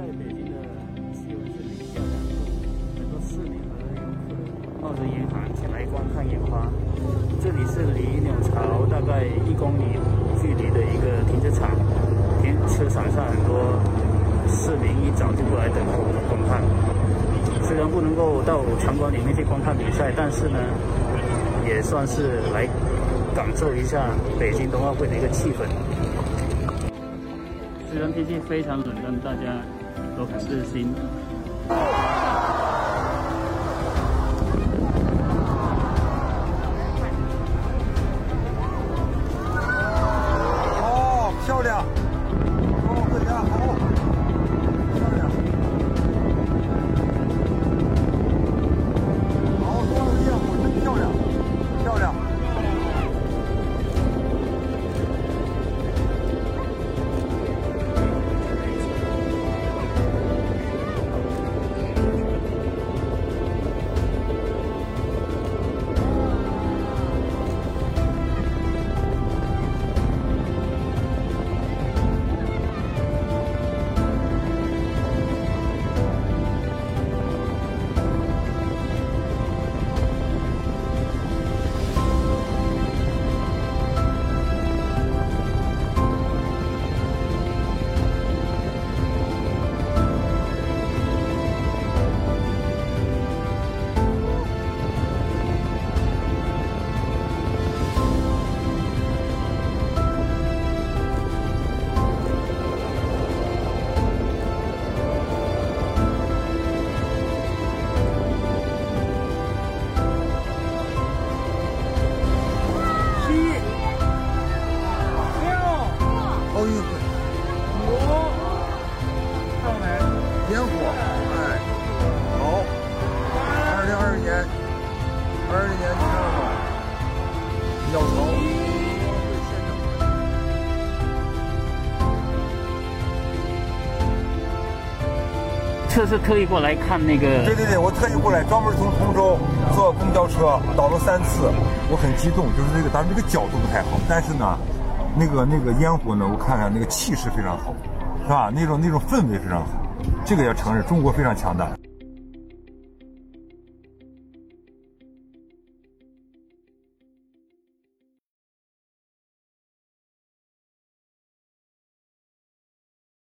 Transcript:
在北京的气温是零下两度，很多市民和游客冒着严寒前来观看烟花。这里是离鸟巢大概一公里距离的一个停车场，停车场上很多市民一早就过来等候观看。虽然不能够到场馆里面去观看比赛，但是呢，也算是来感受一下北京冬奥会的一个气氛。虽然天气非常冷，但大家都很热心。烟火，哎，好，二零二一年，二零年第二晚，鸟巢。这是特意过来看那个对对对，我特意过来，专门从通州坐公交车倒了三次，我很激动，就是那个，当然这个角度不太好，但是呢，那个那个烟火呢，我看看那个气势非常好，是吧？那种那种氛围非常好，这个要承认，中国非常强大。